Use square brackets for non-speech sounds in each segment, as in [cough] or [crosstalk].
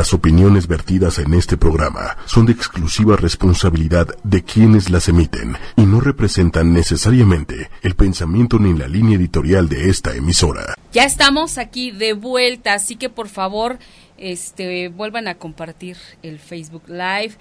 Las opiniones vertidas en este programa son de exclusiva responsabilidad de quienes las emiten y no representan necesariamente el pensamiento ni la línea editorial de esta emisora. Ya estamos aquí de vuelta, así que por favor, este, vuelvan a compartir el Facebook Live.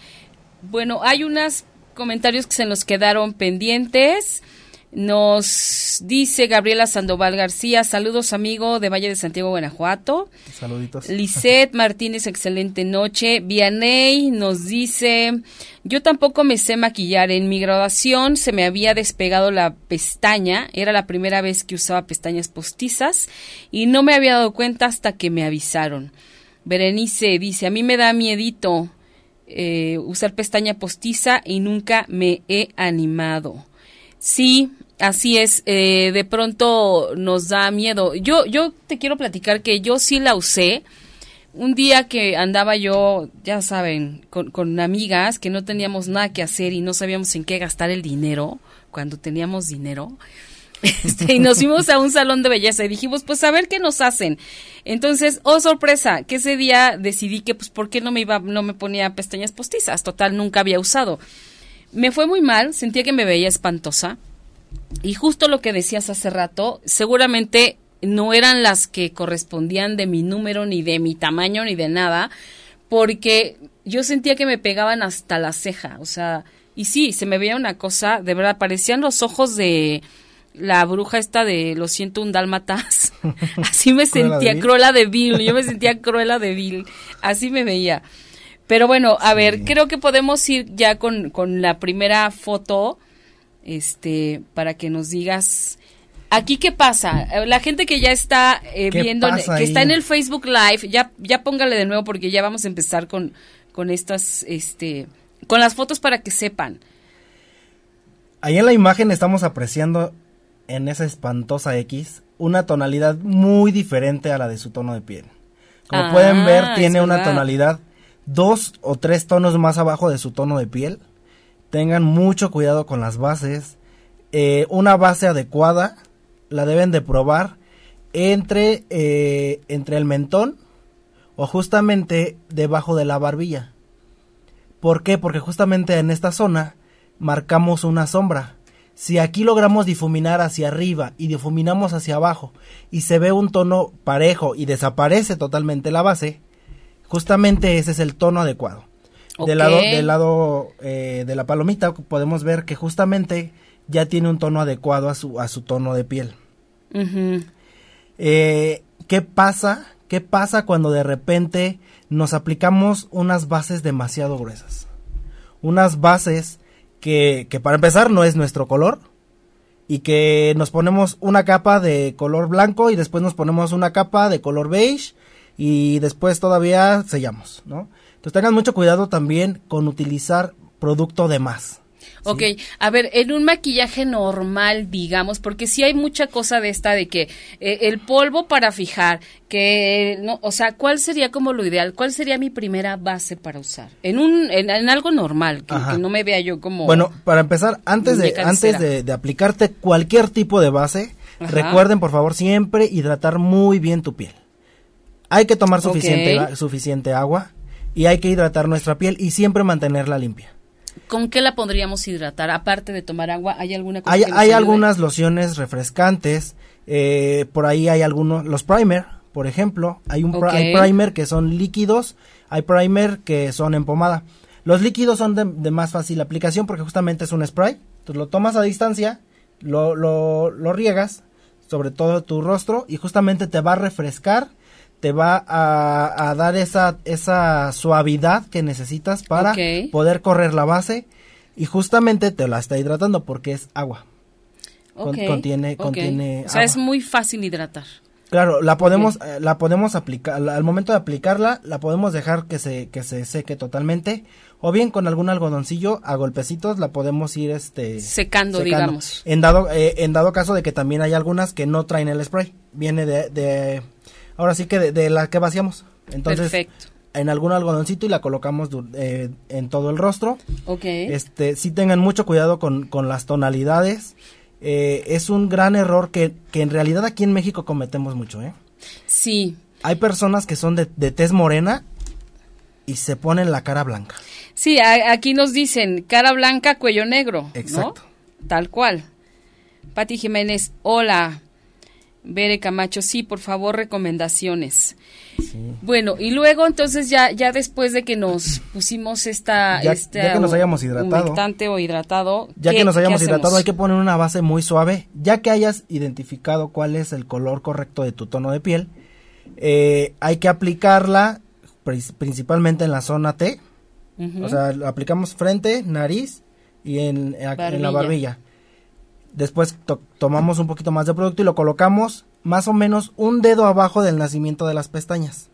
Bueno, hay unos comentarios que se nos quedaron pendientes. Nos dice Gabriela Sandoval García, saludos amigo de Valle de Santiago, Guanajuato. Saluditos. Lisette Martínez, excelente noche. Vianey nos dice, yo tampoco me sé maquillar. En mi graduación se me había despegado la pestaña, era la primera vez que usaba pestañas postizas y no me había dado cuenta hasta que me avisaron. Berenice dice, a mí me da miedito eh, usar pestaña postiza y nunca me he animado. Sí, así es. Eh, de pronto nos da miedo. Yo, yo te quiero platicar que yo sí la usé. Un día que andaba yo, ya saben, con, con amigas que no teníamos nada que hacer y no sabíamos en qué gastar el dinero, cuando teníamos dinero, [laughs] este, y nos fuimos a un salón de belleza y dijimos, pues a ver qué nos hacen. Entonces, oh sorpresa, que ese día decidí que pues por qué no me iba, no me ponía pestañas postizas, total, nunca había usado. Me fue muy mal, sentía que me veía espantosa. Y justo lo que decías hace rato, seguramente no eran las que correspondían de mi número, ni de mi tamaño, ni de nada, porque yo sentía que me pegaban hasta la ceja, o sea, y sí, se me veía una cosa, de verdad, parecían los ojos de la bruja esta de Lo siento un dálmatas, [laughs] así me sentía, Cruela de Bill, yo me sentía Cruela de Bill, así me veía. Pero bueno, a ver, creo que podemos ir ya con, con la primera foto, este, para que nos digas aquí qué pasa. La gente que ya está eh, viendo, que está en el Facebook Live, ya, ya póngale de nuevo porque ya vamos a empezar con, con estas, este, con las fotos para que sepan. Ahí en la imagen estamos apreciando en esa espantosa X una tonalidad muy diferente a la de su tono de piel. Como Ah, pueden ver, es tiene una tonalidad dos o tres tonos más abajo de su tono de piel. Tengan mucho cuidado con las bases. Eh, una base adecuada la deben de probar entre, eh, entre el mentón o justamente debajo de la barbilla. ¿Por qué? Porque justamente en esta zona marcamos una sombra. Si aquí logramos difuminar hacia arriba y difuminamos hacia abajo y se ve un tono parejo y desaparece totalmente la base, justamente ese es el tono adecuado. Del lado, del lado eh, de la palomita podemos ver que justamente ya tiene un tono adecuado a su, a su tono de piel. Eh, ¿Qué pasa? ¿Qué pasa cuando de repente nos aplicamos unas bases demasiado gruesas? Unas bases que, que para empezar no es nuestro color y que nos ponemos una capa de color blanco y después nos ponemos una capa de color beige y después todavía sellamos, ¿no? Entonces tengan mucho cuidado también con utilizar producto de más. Ok, a ver, en un maquillaje normal, digamos, porque sí hay mucha cosa de esta de que eh, el polvo para fijar, que, no, o sea, ¿cuál sería como lo ideal? ¿Cuál sería mi primera base para usar? En un, en, en algo normal, que, no me vea yo como... Bueno, para empezar, antes de, antes de, de aplicarte cualquier tipo de base, Ajá. recuerden por favor siempre hidratar muy bien tu piel. Hay que tomar suficiente, agua y hay que hidratar nuestra piel y siempre mantenerla limpia. ¿Con qué la podríamos hidratar? Aparte de tomar agua, ¿hay alguna cosa Hay, que hay algunas lociones refrescantes, eh, por ahí hay algunos, los primer, por ejemplo, hay un hay primer que son líquidos, hay primer que son en pomada. Los líquidos son de, de más fácil aplicación porque justamente es un spray, tú lo tomas a distancia, lo, lo, lo riegas sobre todo tu rostro y justamente te va a refrescar, te va a, a dar esa, esa suavidad que necesitas para poder correr la base y justamente te la está hidratando porque es agua. Con- Ok, contiene- ok. contiene O sea, es muy fácil hidratar. Claro, la podemos, eh, la podemos aplicar, la- al momento de aplicarla, la podemos dejar que se, que se seque totalmente, o bien con algún algodoncillo a golpecitos la podemos ir este Secando, digamos. En dado, eh, en dado caso de que también hay algunas que no traen el spray, viene de, de ahora sí que de, de la que vaciamos. Entonces, Perfecto. en algún algodoncito y la colocamos eh, en todo el rostro. Ok. Este, sí tengan mucho cuidado con, con las tonalidades. Eh, es un gran error que, que en realidad aquí en México cometemos mucho, ¿eh? Sí. Hay personas que son de, de tez morena y se ponen la cara blanca. Sí, a- aquí nos dicen cara blanca, cuello negro. ¿no? Exacto. Tal cual. Pati Jiménez, hola. Bere Camacho, sí, por favor, recomendaciones. Bueno, y luego entonces ya ya después de que nos pusimos esta Ya- este ya que nos hayamos hidratado. o hidratado, Ya ¿qué- que nos hayamos hidratado hay que poner una base muy suave. Ya que hayas identificado cuál es el color correcto de tu tono de piel, eh, hay que aplicarla principalmente en la zona T. O sea, aplicamos frente, nariz y en, en la Barbilla. Después to- tomamos un poquito más de producto y lo colocamos más o menos un dedo abajo del nacimiento de las pestañas.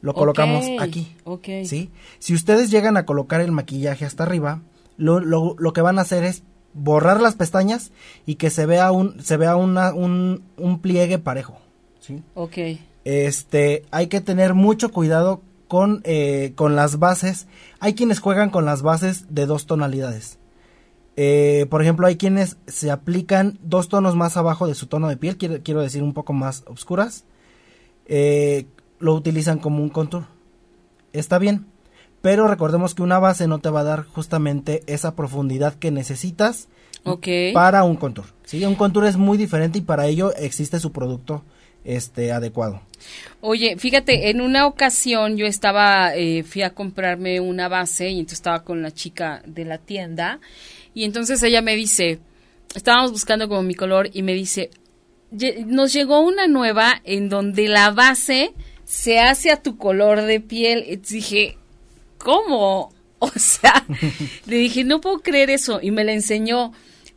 Lo colocamos aquí. ok. ¿sí? Si ustedes llegan a colocar el maquillaje hasta arriba, lo, lo- lo que van a hacer es borrar las pestañas y que se vea un, se vea una, un, un pliegue parejo. ¿sí? Ok. Este, hay que tener mucho cuidado con, eh, con las bases. Hay quienes juegan con las bases de dos tonalidades. Eh, por ejemplo, hay quienes se aplican dos tonos más abajo de su tono de piel, quiero, quiero decir un poco más oscuras. Eh, lo utilizan como un contour. Está bien, pero recordemos que una base no te va a dar justamente esa profundidad que necesitas para un contour. ¿sí? Un contour es muy diferente y para ello existe su producto este adecuado. Oye, fíjate, en una ocasión yo estaba, eh, fui a comprarme una base y entonces estaba con la chica de la tienda y entonces ella me dice, estábamos buscando como mi color y me dice, "Lle- nos llegó una nueva en donde la base se hace a tu color de piel. Y dije, ¿cómo? [laughs] O sea, le dije, no puedo creer eso y me la enseñó.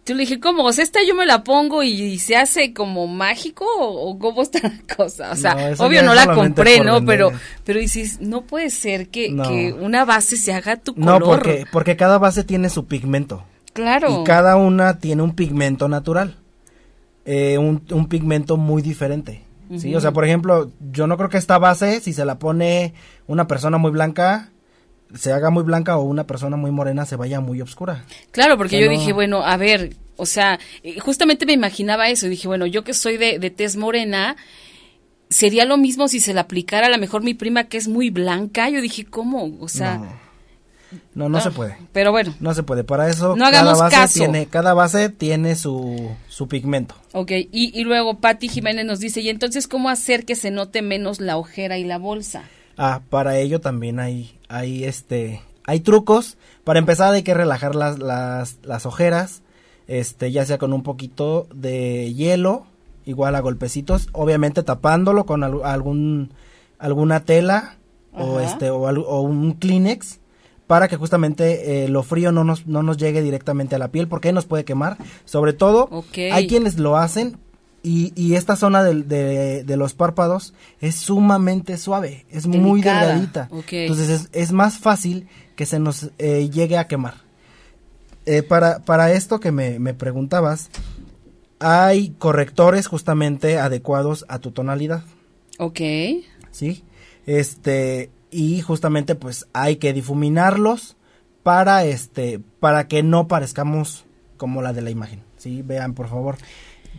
Yo le dije, ¿cómo? O sea, esta yo me la pongo y, se hace como mágico o, o cómo está la cosa. O sea, No, obvio no la compré, ¿no? vender. Pero, pero dices, no puede ser que, No. que una base se haga tu No, color. porque, porque cada base tiene su pigmento. Claro. Y cada una tiene un pigmento natural. Eh, un, un pigmento muy diferente. ¿sí? O sea, por ejemplo, yo no creo que esta base, si se la pone una persona muy blanca, se haga muy blanca o una persona muy morena se vaya muy oscura. Claro, porque O sea, yo no- dije, bueno, a ver, o sea, eh, justamente me imaginaba eso. y Dije, bueno, yo que soy de, de tez morena, sería lo mismo si se la aplicara a lo mejor mi prima que es muy blanca. Yo dije, ¿cómo? O sea, no, no, no ah, se puede. Pero bueno, No se puede. Para eso No cada hagamos base caso. tiene, cada base tiene su, su pigmento. ok. Y, y luego Patti Jiménez nos dice, ¿y entonces cómo hacer que se note menos la ojera y la bolsa? Ah, para ello también hay, hay este, hay trucos. Para empezar hay que relajar las, las, las ojeras, este, ya sea con un poquito de hielo, igual a golpecitos, obviamente tapándolo con al- algún, alguna tela o este, o, o un Kleenex para que justamente eh, lo frío no nos, no nos llegue directamente a la piel porque nos puede quemar. Sobre todo, hay quienes lo hacen y, y esta zona de, de los párpados es sumamente suave, es muy delgadita. Entonces es, es más fácil que se nos eh, llegue a quemar. Eh, para, para esto que me, me preguntabas, hay correctores justamente adecuados a tu tonalidad, Ok. ¿sí? Este, y justamente pues hay que difuminarlos para este, para que no parezcamos como la de la imagen, ¿sí? Vean, por favor.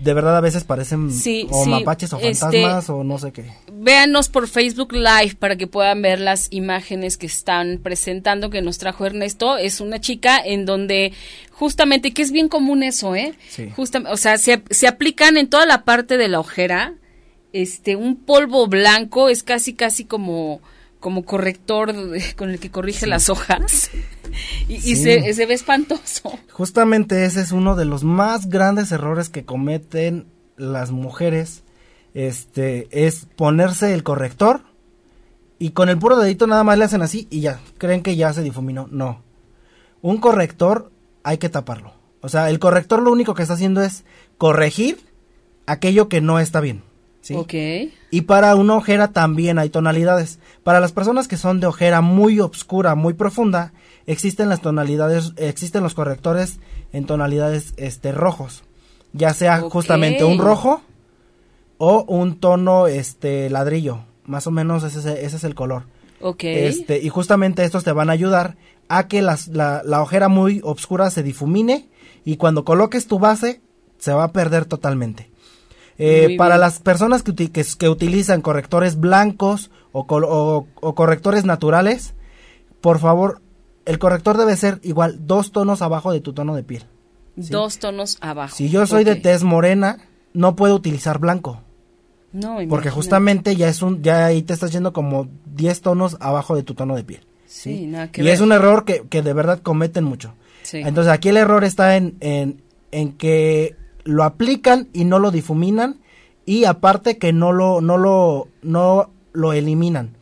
De verdad a veces parecen Sí, o sí, mapaches o este, fantasmas o no sé qué. Véanos por Facebook Live para que puedan ver las imágenes que están presentando que nos trajo Ernesto. Es una chica en donde justamente, que es bien común eso, ¿eh? Sí. Justamente, o sea, se, se aplican en toda la parte de la ojera, este, un polvo blanco, es casi, casi como, como corrector con el que corrige las hojas. Y, se, se ve espantoso. Justamente ese es uno de los más grandes errores que cometen las mujeres. Este es ponerse el corrector y con el puro dedito nada más le hacen así y ya, creen que ya se difuminó. No. Un corrector hay que taparlo. O sea, el corrector lo único que está haciendo es corregir aquello que no está bien. ¿Sí? Ok. Y para una ojera también hay tonalidades. Para las personas que son de ojera muy oscura, muy profunda, existen las tonalidades, existen los correctores en tonalidades este rojos. Ya sea justamente un rojo o un tono este ladrillo. Más o menos ese, es- ese es el color. Ok. Este, y justamente estos te van a ayudar a que las- la, la ojera muy oscura se difumine y cuando coloques tu base se va a perder totalmente. Eh, para bien. las personas que, uti- que, que utilizan correctores blancos o, col- o- o correctores naturales, por favor, el corrector debe ser igual dos tonos abajo de tu tono de piel. Dos tonos abajo. Si yo soy de tez morena, no puedo utilizar blanco. No, Porque imagínate. justamente ya es un, ya ahí te estás yendo como 10 tonos abajo de tu tono de piel. Sí, nada que y ver. es un error que, que de verdad cometen mucho. Sí. Entonces aquí el error está en, en, en que lo aplican y no lo difuminan y aparte que no lo, no lo, no lo eliminan.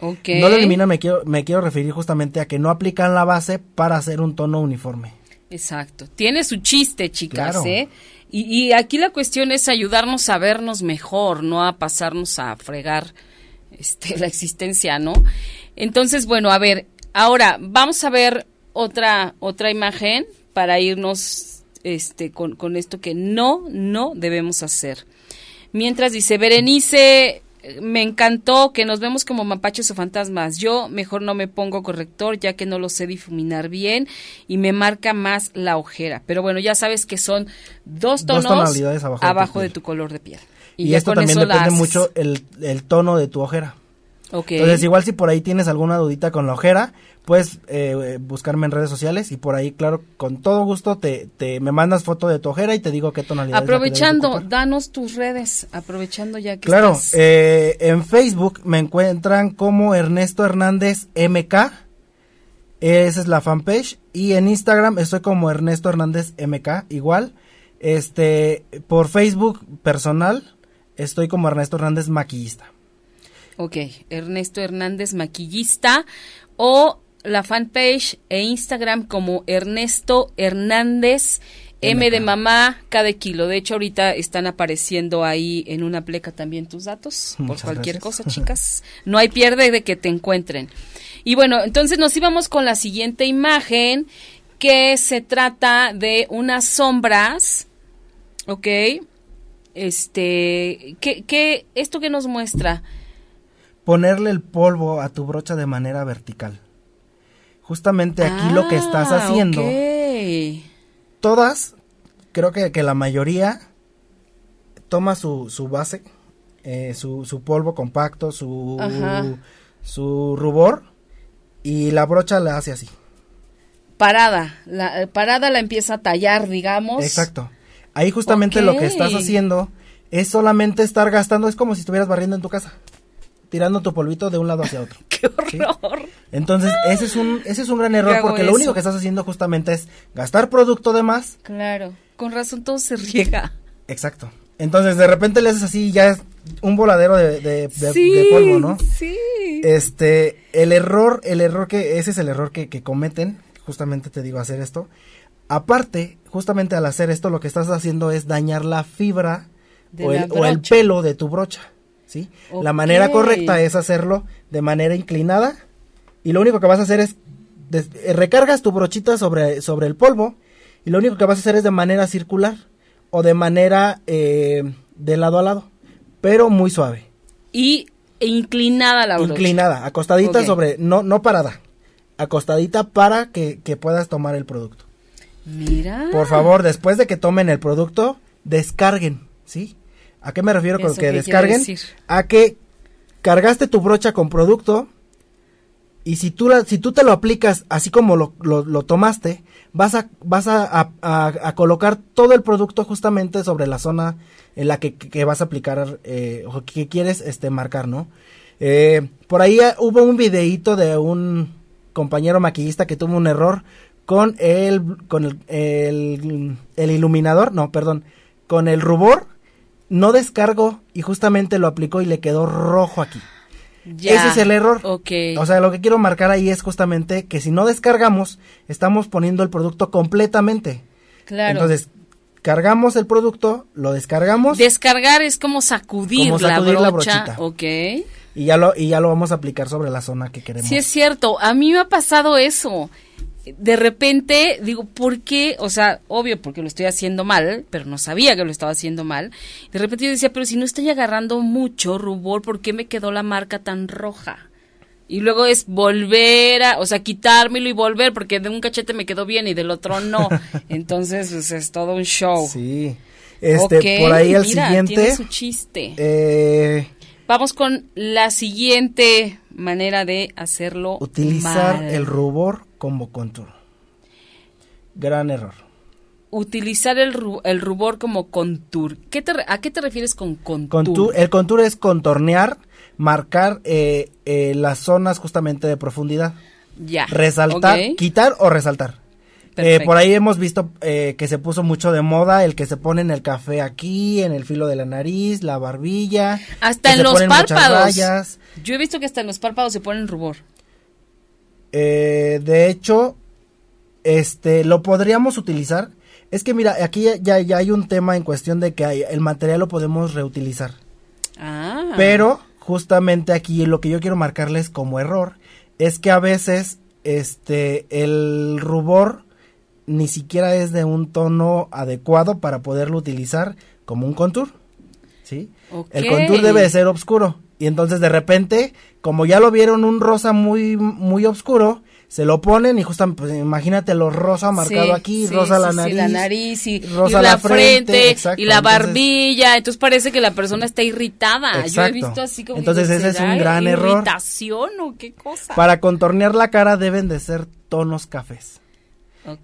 Ok. No lo eliminan, me quiero, me quiero referir justamente a que no aplican la base para hacer un tono uniforme. Exacto. Tiene su chiste, chicas, Claro. ¿eh? Y, y aquí la cuestión es ayudarnos a vernos mejor, no a pasarnos a fregar este, [laughs] la existencia, ¿no? Entonces, bueno, a ver, ahora vamos a ver otra, otra imagen para irnos este, con, con esto que no, no debemos hacer. Mientras dice, Berenice, me encantó que nos vemos como mapaches o fantasmas. Yo mejor no me pongo corrector ya que no lo sé difuminar bien y me marca más la ojera. Pero bueno, ya sabes que son dos tonos tonalidades abajo de tu de tu color de piel. Y, ya esto también depende mucho el, el tono de tu ojera. Entonces, igual si por ahí tienes alguna dudita con la ojera, puedes eh, buscarme en redes sociales y por ahí, claro, con todo gusto te, te me mandas foto de tu ojera y te digo qué tonalidad. Aprovechando, danos tus redes, aprovechando ya que Claro, estás- eh, en Facebook me encuentran como Ernesto Hernández MK. Esa es la fanpage. Y en Instagram estoy como Ernesto Hernández MK, igual. Este, por Facebook personal, estoy como Ernesto Hernández Maquillista. Ok, Ernesto Hernández Maquillista o la fanpage e Instagram como Ernesto Hernández M de mamá cada kilo. De hecho, ahorita están apareciendo ahí en una pleca también tus datos [laughs] por Muchas cualquier gracias. cosa, [laughs] chicas. No hay pierde de que te encuentren. Y bueno, entonces nos íbamos con la siguiente imagen que se trata de unas sombras, ¿ok? Este, ¿qué, qué, esto que nos muestra? Ponerle el polvo a tu brocha de manera vertical. Justamente aquí lo que estás Ah, haciendo, todas, creo que, que la mayoría toma su, su base, eh, su, su polvo compacto, su, Ajá. su rubor y la brocha la hace así. Parada, la parada la empieza a tallar, digamos. Exacto. Ahí justamente lo que estás haciendo es solamente estar gastando, es como si estuvieras barriendo en tu casa, tirando tu polvito de un lado hacia otro. [laughs] ¡Qué horror! Entonces, ese es un, ese es un gran error porque lo único que estás haciendo justamente es gastar producto de más. Claro, con razón todo se riega. Exacto. Entonces, de repente le haces así y ya es un voladero de, de- de- sí, de polvo, ¿no? Sí. Este, el error, el error que, ese es el error que, que cometen, justamente te digo, hacer esto. Aparte, justamente al hacer esto, lo que estás haciendo es dañar la fibra o el, o el brocha. pelo de tu brocha, ¿sí? La manera correcta es hacerlo de manera inclinada y lo único que vas a hacer es, des- eh, recargas tu brochita sobre, sobre el polvo y lo único que vas a hacer es de manera circular o de manera eh, de lado a lado, pero muy suave. Y inclinada la brocha. Inclinada, acostadita sobre, no, no parada, acostadita para que, que puedas tomar el producto. Mira. Por favor, después de que tomen el producto, descarguen, ¿sí? ¿A qué me refiero con ¿Eso que quiere descarguen? A que cargaste tu brocha con producto y si tú, la, si tú te lo aplicas así como lo, lo, lo tomaste, vas, a, vas a, a- colocar todo el producto justamente sobre la zona en la que, que vas a aplicar eh, o que quieres este, marcar, ¿no? Eh, por ahí hubo un videíto de un compañero maquillista que tuvo un error con el, con el, el, el iluminador, no, perdón, con el rubor, no descargó y justamente lo aplicó y le quedó rojo aquí. Ya. Ese es el error. O sea, lo que quiero marcar ahí es justamente que si no descargamos, estamos poniendo el producto completamente. claro. Entonces, cargamos el producto, lo descargamos Descargar es como sacudir, Como sacudir la la brocha. brochita. ok. y ya lo y ya lo vamos a aplicar sobre la zona que queremos. Sí, es cierto. A mí me ha pasado eso. De repente digo, ¿por qué? O sea, obvio, porque lo estoy haciendo mal, pero no sabía que lo estaba haciendo mal. De repente yo decía, pero si no estoy agarrando mucho rubor, ¿por qué me quedó la marca tan roja? Y luego es volver a, o sea, quitármelo y volver, porque de un cachete me quedó bien y del otro no. [laughs] Entonces, pues, es todo un show. Sí. Este, por ahí el mira, siguiente Tiene su chiste. eh, Vamos con la siguiente manera de hacerlo. Utilizar mal. el rubor como contour. Gran error. Utilizar el, ru- el rubor como contour. ¿Qué te ¿A qué te refieres con contour? Contour- el contour es contornear, marcar eh, eh, las zonas justamente de profundidad. Ya. Resaltar, quitar o resaltar. Eh, por ahí hemos visto eh, que se puso mucho de moda el que se pone en el café aquí, en el filo de la nariz, la barbilla. Hasta en los párpados. Yo he visto que hasta en los párpados se ponen rubor. Eh, de hecho, este, lo podríamos utilizar. Es que mira, aquí ya- ya, hay un tema en cuestión de que hay- el material lo podemos reutilizar. Ah. Pero justamente aquí lo que yo quiero marcarles como error es que a veces este el rubor ni siquiera es de un tono adecuado para poderlo utilizar como un contour. ¿Sí? El contour debe de ser oscuro y entonces de repente, como ya lo vieron un rosa muy muy oscuro, se lo ponen y justamente pues, imagínate lo rosa marcado Sí, aquí, sí, rosa sí, la nariz. la nariz y, rosa y la la frente, frente, exacto, y la barbilla. Entonces parece que la persona está irritada. Yo he Exacto. visto así como. Entonces digo, ese es ¿será un gran error. ¿Irritación o qué cosa? Para contornear la cara deben de ser tonos cafés.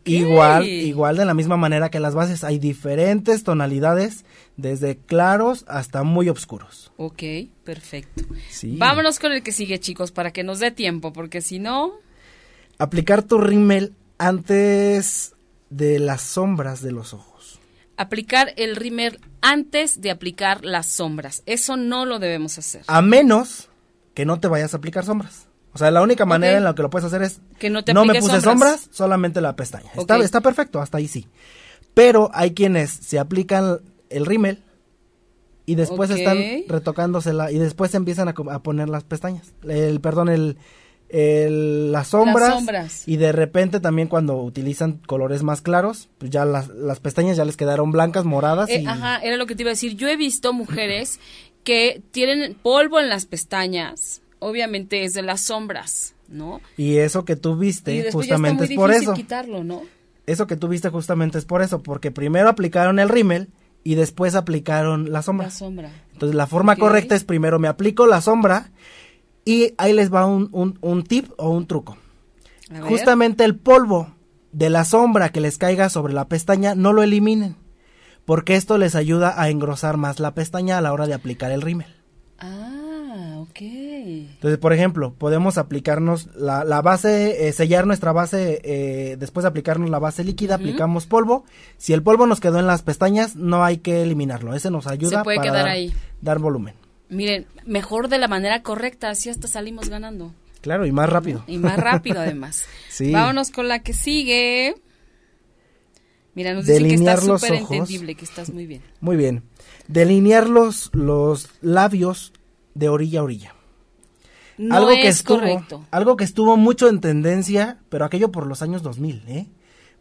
Igual, igual de la misma manera que las bases hay diferentes tonalidades, desde claros hasta muy oscuros. Ok, perfecto. Sí. Vámonos con el que sigue, chicos, para que nos dé tiempo, porque si no. Aplicar tu rímel antes de las sombras de los ojos. Aplicar el rímel antes de aplicar las sombras. Eso no lo debemos hacer. A menos que no te vayas a aplicar sombras. O sea, la única manera en la que lo puedes hacer es Que no te no me puse sombras. sombras, solamente la pestaña. Está, perfecto, hasta ahí sí. Pero hay quienes se aplican el rímel y después Ok. están retocándosela y después empiezan a, poner las pestañas. El, perdón, el, el- las sombras. Las sombras. Y de repente también cuando utilizan colores más claros, pues ya las, las pestañas ya les quedaron blancas, moradas. Eh, y, ajá, era lo que te iba a decir. Yo he visto mujeres que tienen polvo en las pestañas. Obviamente es de las sombras, ¿no? y eso que tú viste justamente es por eso. quitarlo, ¿no? Eso que tú viste justamente es por eso, porque primero aplicaron el rímel y después aplicaron la sombra. La sombra. Entonces la forma correcta es primero me aplico la sombra y ahí les va un, un- un tip o un truco. Justamente el polvo de la sombra que les caiga sobre la pestaña no lo eliminen, porque esto les ayuda a engrosar más la pestaña a la hora de aplicar el rímel. Ah. Entonces, por ejemplo, podemos aplicarnos la, la base, eh, sellar nuestra base, eh, después de aplicarnos la base líquida, aplicamos polvo. Si el polvo nos quedó en las pestañas, no hay que eliminarlo. Ese nos ayuda Se puede para quedar dar, ahí. dar volumen. Miren, mejor de la manera correcta, así hasta salimos ganando. Claro, y más rápido. Y más rápido [laughs] además. Sí. Vámonos con la que sigue. Mira, nos dicen que está súper entendible, que estás muy bien. Muy bien. Delinear los, los labios de orilla a orilla. No algo es que estuvo, correcto. Algo que estuvo mucho en tendencia, pero aquello por los años 2000, ¿eh?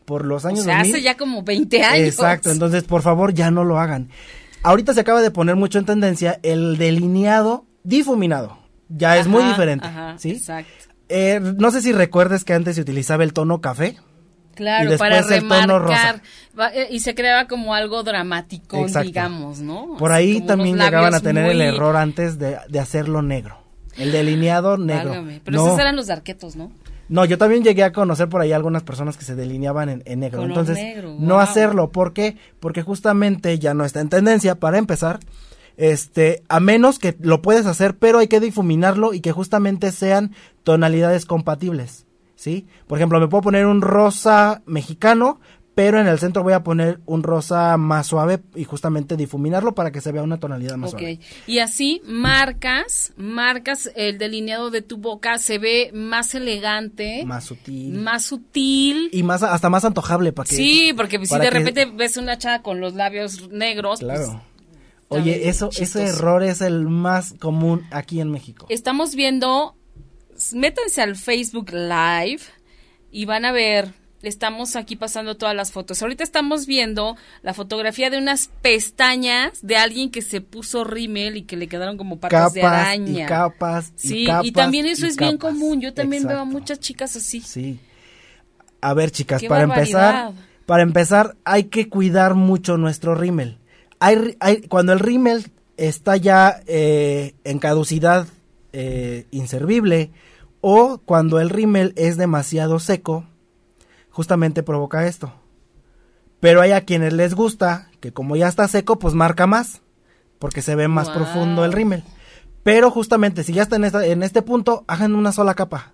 Por los O años sea, 2000. hace ya como 20 años. Exacto, entonces por favor ya no lo hagan. Ahorita se acaba de poner mucho en tendencia el delineado difuminado. Ya es muy diferente, ajá, ¿sí? Exacto. Eh, no sé si recuerdes que antes se utilizaba el tono café. Claro, para remarcar. Eh, Y se creaba como algo dramático, digamos, ¿no? Por ahí también llegaban a tener el error antes de, de hacerlo negro. El delineado negro. Válgame, Pero no, esos eran los arquetos, ¿no? no, yo también llegué a conocer por ahí algunas personas que se delineaban en, en negro. Color Entonces, negro, no wow. hacerlo. ¿Por qué? Porque justamente ya no está en tendencia para empezar. Este, a menos que lo puedes hacer, pero hay que difuminarlo y que justamente sean tonalidades compatibles. ¿Sí? Por ejemplo, me puedo poner un rosa mexicano, pero en el centro voy a poner un rosa más suave y justamente difuminarlo para que se vea una tonalidad más Ok. suave. Y así marcas, marcas el delineado de tu boca, se ve más elegante, Más sutil. más sutil. y más hasta más antojable para que sí, porque si de que- repente ves una chava con los labios negros, pues, claro oye eso chistoso. ese error es el más común aquí en México estamos viendo, métanse al Facebook Live y van a ver, estamos aquí pasando todas las fotos. Ahorita estamos viendo la fotografía de unas pestañas de alguien que se puso rímel y que le quedaron como patas capas de araña. y capas y Sí, capas y también eso y es bien común. Yo también veo a muchas chicas así. sí a ver chicas Qué para empezar para empezar hay que cuidar mucho nuestro rímel hay, hay cuando el rímel está ya eh, en caducidad eh, inservible o cuando el rímel es demasiado seco, justamente provoca esto. Pero hay a quienes les gusta que como ya está seco, pues marca más, porque se ve más Wow. profundo el rímel. Pero justamente si ya está en, esta- en este punto, hagan una sola capa.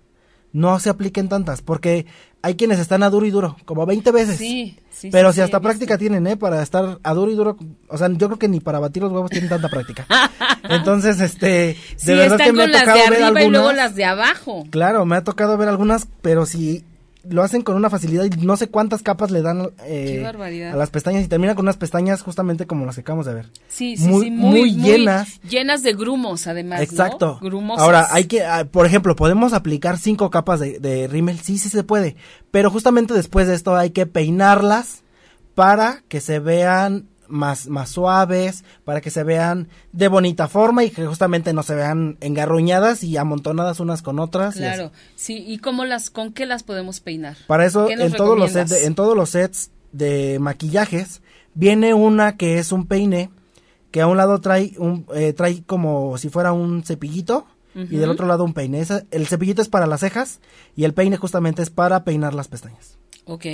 No se apliquen tantas, porque hay quienes están a duro y duro, como 20 veces. Sí, sí. Pero sí, si hasta práctica visto. tienen, ¿eh? Para estar a duro y duro. O sea, yo creo que ni para batir los huevos tienen tanta práctica. [laughs] Entonces, este, de Sí, verdad están que me con ha las de tocado ver arriba y luego algunas. las de abajo. Claro, me ha tocado ver algunas, pero si lo hacen con una facilidad y no sé cuántas capas le dan eh, a las pestañas y terminan con unas pestañas justamente como las que acabamos de ver. Sí, sí, Muy- sí, muy, muy llenas. Llenas de grumos, además. Exacto. Ahora, hay que, ah, por ejemplo, podemos aplicar cinco capas de, de rímel, sí, sí se puede, pero justamente después de esto hay que peinarlas para que se vean más, más suaves, para que se vean de bonita forma y que justamente no se vean engarruñadas y amontonadas unas con otras. y. Claro, sí. ¿Y cómo las, con qué las podemos peinar? Para eso, ¿Qué nos en todos, los sets de, en todos los sets de maquillajes, viene una que es un peine, que a un lado trae, un, eh, trae como si fuera un cepillito, y del otro lado un peine. Esa- el cepillito es para las cejas, y el peine justamente es para peinar las pestañas. Ok.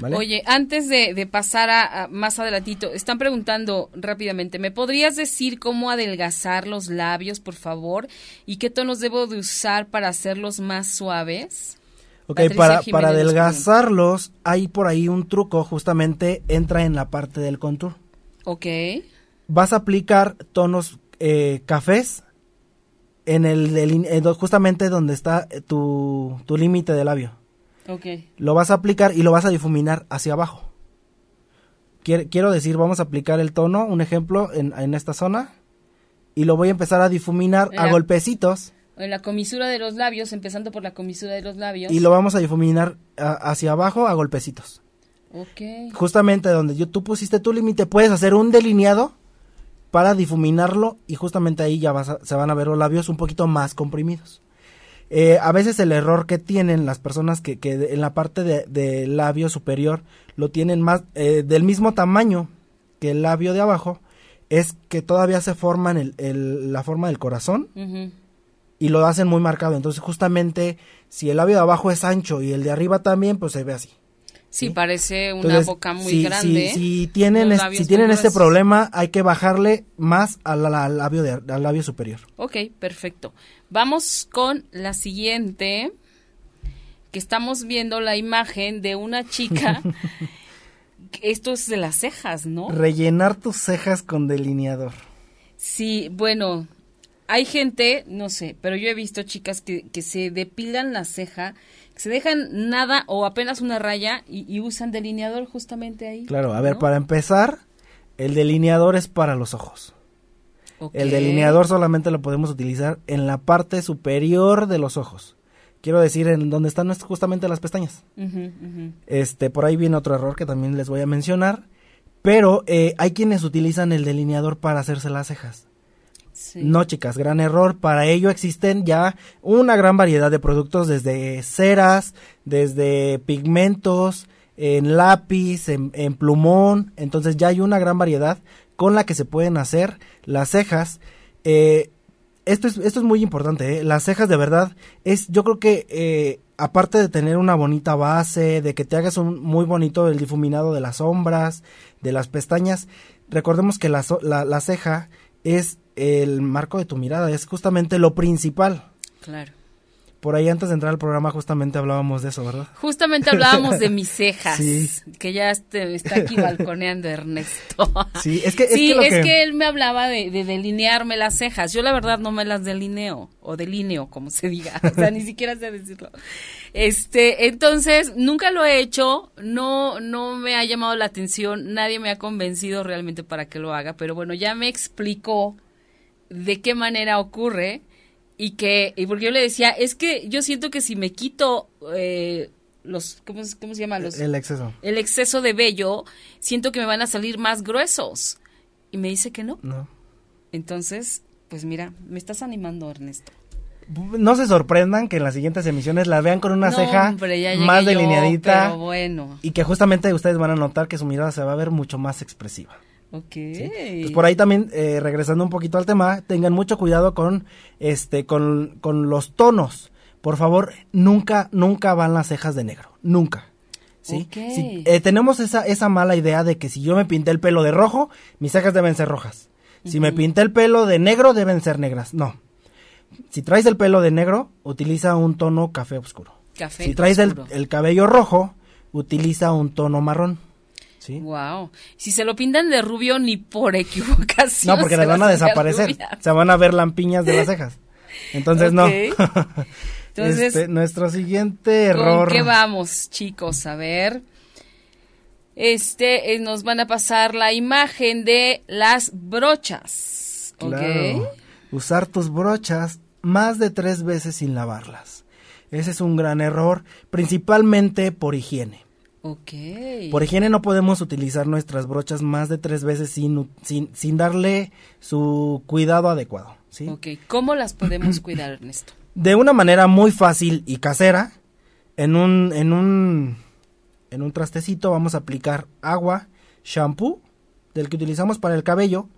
¿Vale? Oye, antes de, de pasar a, a más adelantito, están preguntando rápidamente, ¿me podrías decir cómo adelgazar los labios, por favor? ¿Y qué tonos debo de usar para hacerlos más suaves? Ok, Patricia para, Jiménez para adelgazarlos, hay por ahí un truco, justamente entra en la parte del contour. Ok. Vas a aplicar tonos eh, cafés en el, eh, justamente donde está eh, tu, tu límite de labio. Lo vas a aplicar y lo vas a difuminar hacia abajo. Quier- Quiero decir, vamos a aplicar el tono, un ejemplo, en, en esta zona. Y lo voy a empezar a difuminar a golpecitos. En la comisura de los labios, empezando por la comisura de los labios. Y lo vamos a difuminar a- hacia abajo a golpecitos. Justamente donde yo, tú pusiste tu límite, puedes hacer un delineado para difuminarlo y justamente ahí ya vas a- se van a ver los labios un poquito más comprimidos. Eh, a veces el error que tienen las personas que, que de- en la parte de- del labio superior lo tienen más eh, del mismo tamaño que el labio de abajo es que todavía se forman el, el- la forma del corazón y lo hacen muy marcado. Entonces justamente si el labio de abajo es ancho y el de arriba también, pues se ve así. Sí, parece una Entonces, boca muy si, grande. Si, si tienen, es- si tienen este problema, hay que bajarle más al, labio, de, al labio superior. Ok, perfecto. Vamos con la siguiente, que estamos viendo la imagen de una chica. [laughs] Esto es de las cejas, ¿no? Rellenar tus cejas con delineador. Sí, bueno, hay gente, no sé, pero yo he visto chicas que, que se depilan la ceja, se dejan nada o apenas una raya y, y usan delineador justamente ahí. Claro, a ver, ¿no? para empezar, el delineador es para los ojos. El delineador solamente lo podemos utilizar en la parte superior de los ojos. Quiero decir, en donde están justamente las pestañas. Este, por ahí viene otro error que también les voy a mencionar. Pero eh, hay quienes utilizan el delineador para hacerse las cejas. No, chicas, gran error. Para ello existen ya una gran variedad de productos, desde ceras, desde pigmentos, en lápiz, en, plumón. Entonces ya hay una gran variedad con la que se pueden hacer las cejas. Eh, esto es, esto es muy importante, ¿eh? las cejas de verdad es, yo creo que eh, aparte de tener una bonita base, de que te hagas un muy bonito el difuminado de las sombras, de las pestañas, recordemos que la, la, la ceja es el marco de tu mirada, es justamente lo principal. Claro. Por ahí antes de entrar al programa justamente hablábamos de eso, ¿verdad? Justamente hablábamos de mis [laughs] cejas, Sí. que ya este- está aquí balconeando Ernesto. Sí, es que, es sí, que lo es que... que él me hablaba de, de delinearme las cejas. Yo la verdad no me las delineo, o delineo, como se diga. O sea, ni siquiera sé decirlo. Este, entonces, nunca lo he hecho, no, no me ha llamado la atención, nadie me ha convencido realmente para que lo haga, pero bueno, ya me explicó de qué manera ocurre y que, y porque yo le decía, es que yo siento que si me quito eh, los, ¿cómo, se- ¿cómo se llama? Los, El exceso. el exceso de vello, siento que me van a salir más gruesos. Y me dice que no. No. Entonces, pues mira, me estás animando, Ernesto. No se sorprendan que en las siguientes emisiones la vean con una No, ceja hombre, más yo, delineadita pero bueno. y que justamente ustedes van a notar que su mirada se va a ver mucho más expresiva. Ok. Pues por ahí también, eh, regresando un poquito al tema, tengan mucho cuidado con, este, con, con los tonos. Por favor, nunca, nunca van las cejas de negro. Nunca. ¿Sí? Eh, tenemos esa, esa mala idea de que si yo me pinté el pelo de rojo, mis cejas deben ser rojas. Si me pinté el pelo de negro, deben ser negras. No. Si traes el pelo de negro, utiliza un tono café oscuro. Café Si traes el, el cabello rojo, utiliza un tono marrón. ¿Sí? Wow. Si se lo pintan de rubio ni por [laughs] equivocación. No, porque se las van a desaparecer. rubia. Se van a ver lampiñas de las cejas. Entonces, no. [laughs] Entonces, Este, nuestro siguiente error. ¿Con qué vamos, chicos? A ver. Este, eh, nos van a pasar la imagen de las brochas. Claro. Usar tus brochas más de tres veces sin lavarlas. Ese es un gran error, principalmente por higiene. Ok. Por higiene no podemos utilizar nuestras brochas más de tres veces sin, sin, sin darle su cuidado adecuado. ¿sí? Ok. ¿Cómo las podemos [clears throat] cuidar, Ernesto? de una manera muy fácil y casera, en un, en un, en un trastecito vamos a aplicar agua, shampoo, del que utilizamos para el cabello,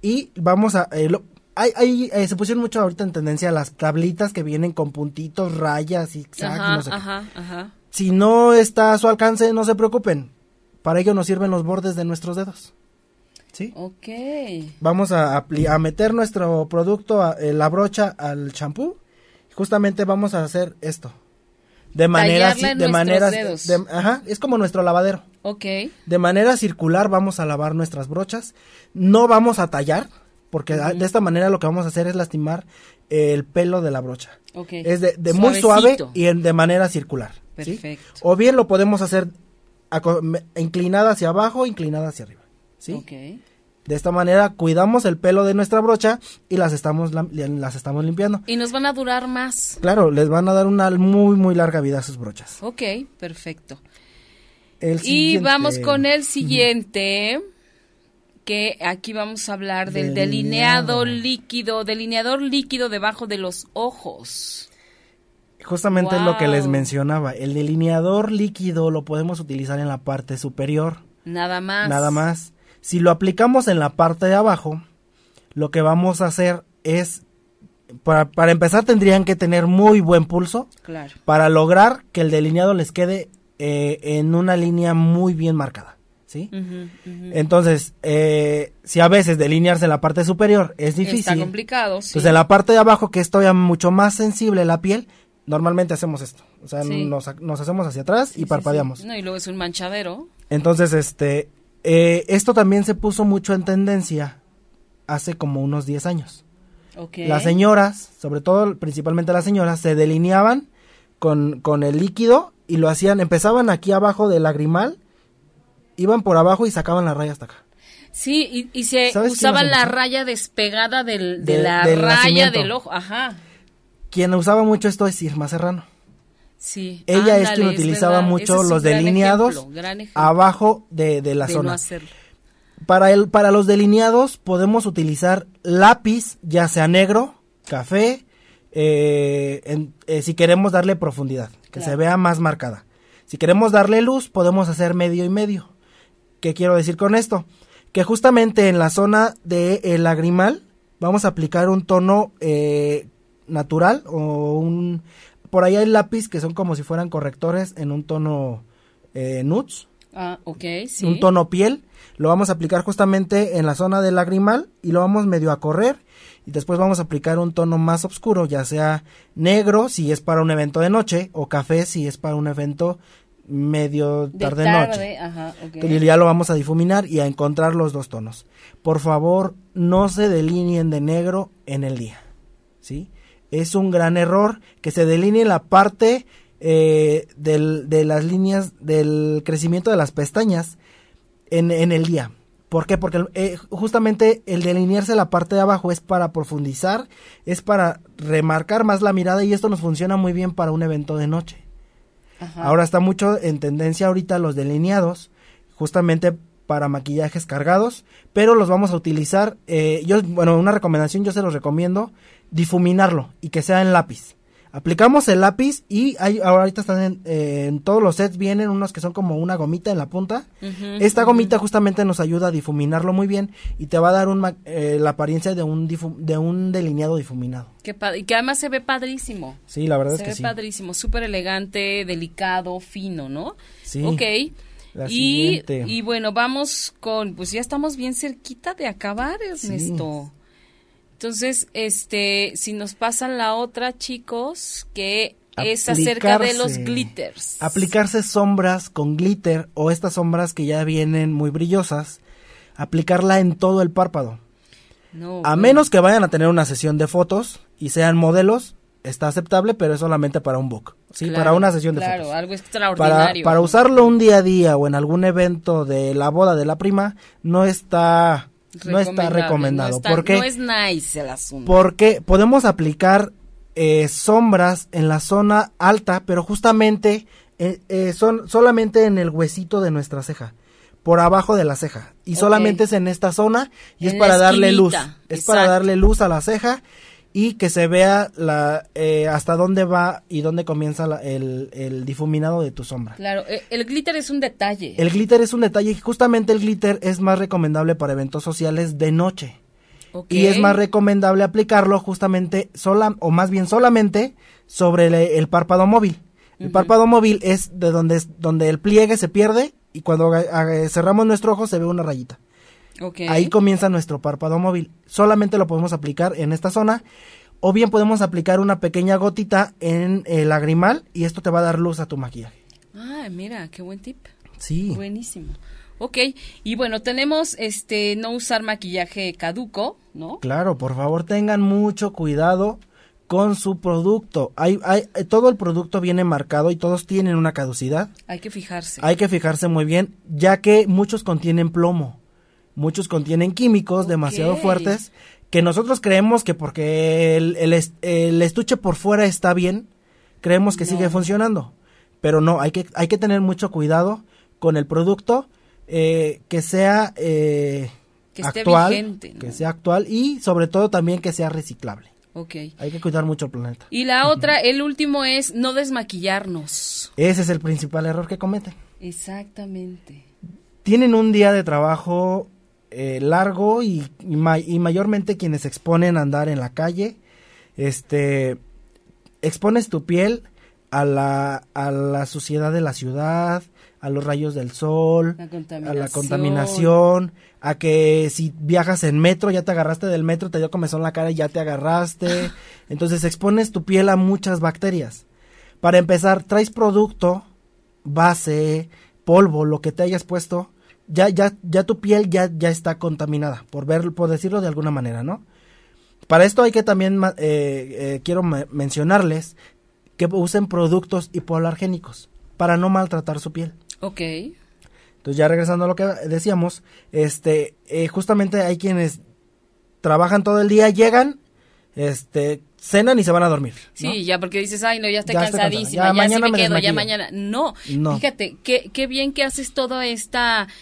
y vamos a, eh, lo- hay, hay, eh, se pusieron mucho ahorita en tendencia las tablitas que vienen con puntitos, rayas y Ajá, no sé qué. ajá, ajá. Si no está a su alcance, no se preocupen, para ello nos sirven los bordes de nuestros dedos. ¿Sí? Ok. vamos a, a meter nuestro producto, a- eh, la brocha al champú. Justamente vamos a hacer esto. De manera, de nuestros manera, dedos. de- ajá, es como nuestro lavadero. Ok. De manera circular vamos a lavar nuestras brochas. No vamos a tallar, porque de esta manera lo que vamos a hacer es lastimar el pelo de la brocha. Ok. Es de, de muy suave y en- de manera circular. ¿Sí? Perfecto. O bien lo podemos hacer inclinada hacia abajo, inclinada hacia arriba. ¿sí? De esta manera cuidamos el pelo de nuestra brocha y las estamos, las estamos limpiando. Y nos van a durar más. Claro, les van a dar una muy, muy larga vida a sus brochas. Ok, perfecto. El Y vamos con el siguiente, que aquí vamos a hablar del Delineado. delineado líquido, delineador líquido debajo de los ojos. Justamente es lo que les mencionaba. El delineador líquido lo podemos utilizar en la parte superior. Nada más. Nada más. Si lo aplicamos en la parte de abajo, lo que vamos a hacer es, para, para empezar tendrían que tener muy buen pulso Claro. para lograr que el delineado les quede eh, en una línea muy bien marcada. ¿Sí? Entonces, eh, si a veces delinearse en la parte superior es difícil, Está complicado, sí. pues en la parte de abajo, que es todavía mucho más sensible la piel, normalmente hacemos esto. O sea, Sí. nos, nos hacemos hacia atrás Sí, y parpadeamos. sí. No, y luego es un manchadero. Entonces, este, eh, esto también se puso mucho en tendencia hace como unos 10 años. Ok. Las señoras, sobre todo principalmente las señoras, se delineaban con, con el líquido y lo hacían, empezaban aquí abajo del lagrimal, iban por abajo y sacaban la raya hasta acá. Sí, y, y se ¿Sabes quién usaba la raya despegada del, de, De- la del raya nacimiento. del ojo. Ajá. Quien usaba mucho esto es Irma Serrano. Sí. Ella es quien utilizaba mucho es los delineados ejemplo, gran ejemplo abajo de, de la de zona. no. Para, el, para los delineados podemos utilizar lápiz, ya sea negro, café, eh, en- eh, si queremos darle profundidad, que Claro. se vea más marcada. Si queremos darle luz, podemos hacer medio y medio. ¿Qué quiero decir con esto? Que justamente en la zona del lagrimal vamos a aplicar un tono eh, natural o un... Por ahí hay lápiz que son como si fueran correctores en un tono eh, nudes Ah, ok, sí. un tono piel, lo vamos a aplicar justamente en la zona del lagrimal y lo vamos medio a correr y después vamos a aplicar un tono más oscuro, ya sea negro si es para un evento de noche o café si es para un evento medio de tarde, noche. ajá, ok. Que ya lo vamos a difuminar y a encontrar los dos tonos. Por favor, no se delineen de negro en el día. ¿Sí? Es un gran error que se delinee la parte eh, del- de las líneas del crecimiento de las pestañas en, en el día. ¿Por qué? Porque eh, justamente el delinearse la parte de abajo es para profundizar, es para remarcar más la mirada y esto nos funciona muy bien para un evento de noche. Ajá. Ahora está mucho en tendencia ahorita los delineados, justamente para maquillajes cargados, pero los vamos a utilizar, eh, yo, bueno, una recomendación yo se los recomiendo, difuminarlo y que sea en lápiz. Aplicamos el lápiz y hay, ahorita están en, eh, en todos los sets vienen unos que son como una gomita en la punta. Esta gomita justamente nos ayuda a difuminarlo muy bien y te va a dar un, eh, la apariencia de un, de un delineado difuminado. Qué padre, y que además se ve padrísimo. Sí, la verdad Se es que ve sí. padrísimo, súper elegante, delicado, fino, ¿no? Sí. Ok. La y, siguiente. y bueno, vamos con, pues ya estamos bien cerquita de acabar, Ernesto. Entonces, este, si nos pasan la otra, chicos, que es acerca de los glitters. Aplicarse sombras con glitter o estas sombras que ya vienen muy brillosas, aplicarla en todo el párpado. No, A menos que vayan a tener una sesión de fotos y sean modelos, está aceptable, pero es solamente para un book. Sí, Claro, para una sesión de claro, fotos. algo Para, extraordinario. para usarlo un día a día o en algún evento de la boda de la prima, no está, no está recomendado. No, está- ¿Por qué? no es nice el asunto. Porque podemos aplicar eh, sombras en la zona alta, pero justamente eh, eh, son solamente en el huesito de nuestra ceja, por abajo de la ceja. Y solamente es en esta zona y es para darle luz. Es para darle luz a la ceja y que se vea la, eh, hasta dónde va y dónde comienza la- el, el difuminado de tu sombra. Claro, eh, el glitter es un detalle. El glitter es un detalle y justamente el glitter es más recomendable para eventos sociales de noche. Y es más recomendable aplicarlo justamente sola, o más bien solamente sobre el, el párpado móvil. El párpado móvil es de donde, es- donde el pliegue se pierde y cuando cerramos nuestro ojo se ve una rayita. Ahí comienza nuestro párpado móvil. Solamente lo podemos aplicar en esta zona. O bien podemos aplicar una pequeña gotita en el lagrimal y esto te va a dar luz a tu maquillaje. Ah, mira, qué buen tip. Sí. Buenísimo. Ok, y bueno, tenemos este no usar maquillaje caduco, ¿no? Claro, por favor tengan mucho cuidado con su producto. Hay, hay, todo el producto viene marcado y todos tienen una caducidad. Hay que fijarse. Hay que fijarse muy bien, ya que muchos contienen plomo, muchos contienen químicos demasiado fuertes que nosotros creemos que porque el, el est- el estuche por fuera está bien, creemos que No. sigue funcionando. Pero no, hay que, hay que tener mucho cuidado con el producto eh, que sea eh, Que esté actual, vigente, ¿no? que sea actual y sobre todo también que sea reciclable. Ok. Hay que cuidar mucho el planeta. Y la otra, el último es no desmaquillarnos. Ese es el principal error que cometen. Exactamente. tienen un día de trabajo eh, largo y, y ma- y mayormente quienes exponen a andar en la calle, este, expones tu piel a la, a la suciedad de la ciudad, a los rayos del sol, La a la contaminación, a que si viajas en metro, ya te agarraste del metro, te dio comezón la cara y ya te agarraste. [laughs] Entonces expones tu piel a muchas bacterias. Para empezar, traes producto, base, polvo, lo que te hayas puesto, ya, ya, ya tu piel ya, ya está contaminada, por ver, por decirlo de alguna manera, ¿no? Para esto hay que también, eh, eh, quiero me- mencionarles que usen productos hipoalergénicos para no maltratar su piel. Ok. Entonces ya regresando a lo que decíamos, este, eh, justamente hay quienes trabajan todo el día, llegan, este, cenan y se van a dormir. Sí, ¿no? ya porque dices, ay, no, ya estoy Ya estoy cansada. cansadísima, Ya ya, mañana sí me, me quedo, ya mañana. No, No. fíjate, qué, qué bien que haces todo este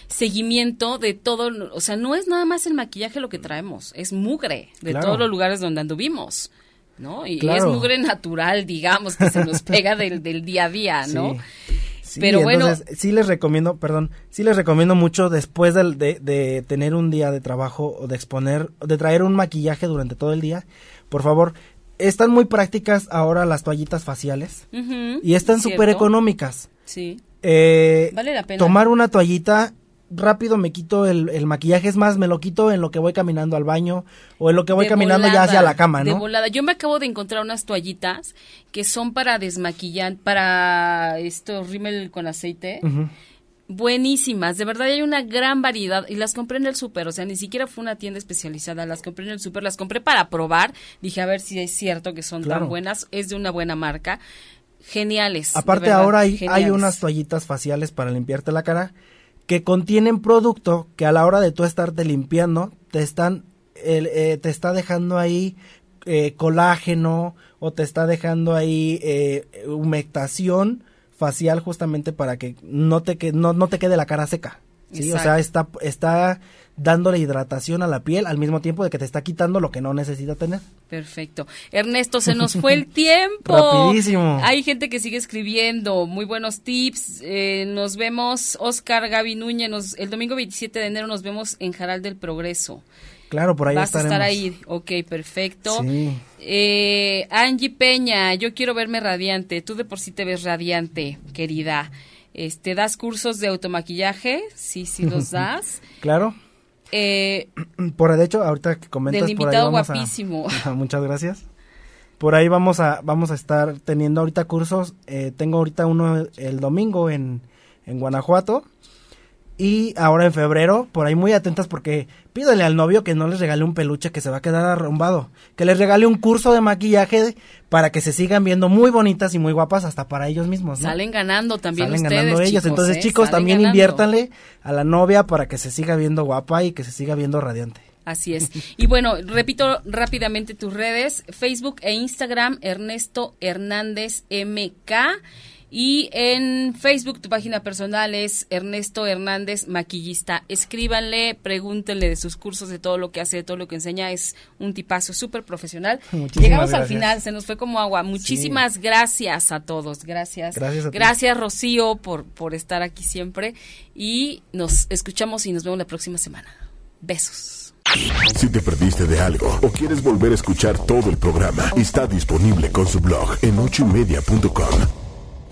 seguimiento de todo, o sea, no es nada más el maquillaje lo que traemos, es mugre de Claro. todos los lugares donde anduvimos, ¿no? Y Claro. es mugre natural, digamos, que se nos [laughs] pega del, del día a día, ¿no? Sí. Sí, Pero bueno- sí les recomiendo, perdón, sí les recomiendo mucho después del- de, de tener un día de trabajo o de exponer, de traer un maquillaje durante todo el día, por favor, están muy prácticas ahora las toallitas faciales Ujú, y están súper económicas. Sí, Eh, vale la pena. tomar una toallita rápido me quito el, el maquillaje es más me lo quito en lo que voy caminando al baño o en lo que voy De caminando ya hacia la cama De no volada. Yo me acabo de encontrar unas toallitas que son para desmaquillar, para esto, rímel con aceite. Ujú. Buenísimas, de verdad hay una gran variedad y las compré en el súper, o sea, ni siquiera fue una tienda especializada, las compré en el súper, las compré para probar, dije a ver si es cierto que son Claro. tan buenas, es de una buena marca, geniales. aparte verdad, ahora hay, hay unas toallitas faciales para limpiarte la cara que contienen producto que a la hora de tú estarte limpiando te están el, eh, te está dejando ahí eh, colágeno o te está dejando ahí eh, humectación facial justamente para que no te que no, no te quede la cara seca Sí, o sea, está, está dándole hidratación a la piel al mismo tiempo de que te está quitando lo que no necesita tener. Perfecto. Ernesto, se nos fue el [laughs] tiempo. Rapidísimo. Hay gente que sigue escribiendo. Muy buenos tips. Eh, nos vemos, Oscar Gaby Núñez. Nos, el domingo 27 de enero nos vemos en Jaral del Progreso. Claro, por ahí Vas estaremos. a estar ahí. Ok, perfecto. Sí. Eh, Angie Peña, yo quiero verme radiante. Tú de por sí te ves radiante, querida. Este, ¿Das cursos de automaquillaje? Sí, sí [laughs] los das. Claro. Eh, Por de hecho, ahorita que comentas Del por ahí invitado vamos a- guapísimo. [laughs] muchas gracias. Por ahí vamos a vamos a estar teniendo ahorita cursos. eh, tengo ahorita uno el domingo en, en Guanajuato. Y ahora en febrero, por ahí muy atentas porque pídale al novio que no les regale un peluche que se va a quedar arrumbado. Que les regale un curso de maquillaje para que se sigan viendo muy bonitas y muy guapas hasta para ellos mismos. ¿no? Salen ganando también Salen ustedes, ganando ellos. chicos, Entonces, ¿eh? chicos, también ganando. inviértanle a la novia para que se siga viendo guapa y que se siga viendo radiante. Así es. Y bueno, repito rápidamente tus redes, Facebook e Instagram, Ernesto Hernández MK. Y en Facebook tu página personal es Ernesto Hernández Maquillista. Escríbanle, pregúntenle de sus cursos, de todo lo que hace, de todo lo que enseña. Es un tipazo súper profesional. [laughs] Muchísimas Llegamos al final, se nos fue como agua. Muchísimas gracias a todos. Gracias. Gracias a ti. Gracias, Rocío, por, por estar aquí siempre. Y nos escuchamos y nos vemos la próxima semana. Besos. Si te perdiste de algo o quieres volver a escuchar todo el programa, está disponible con su blog en ochoymedia.com.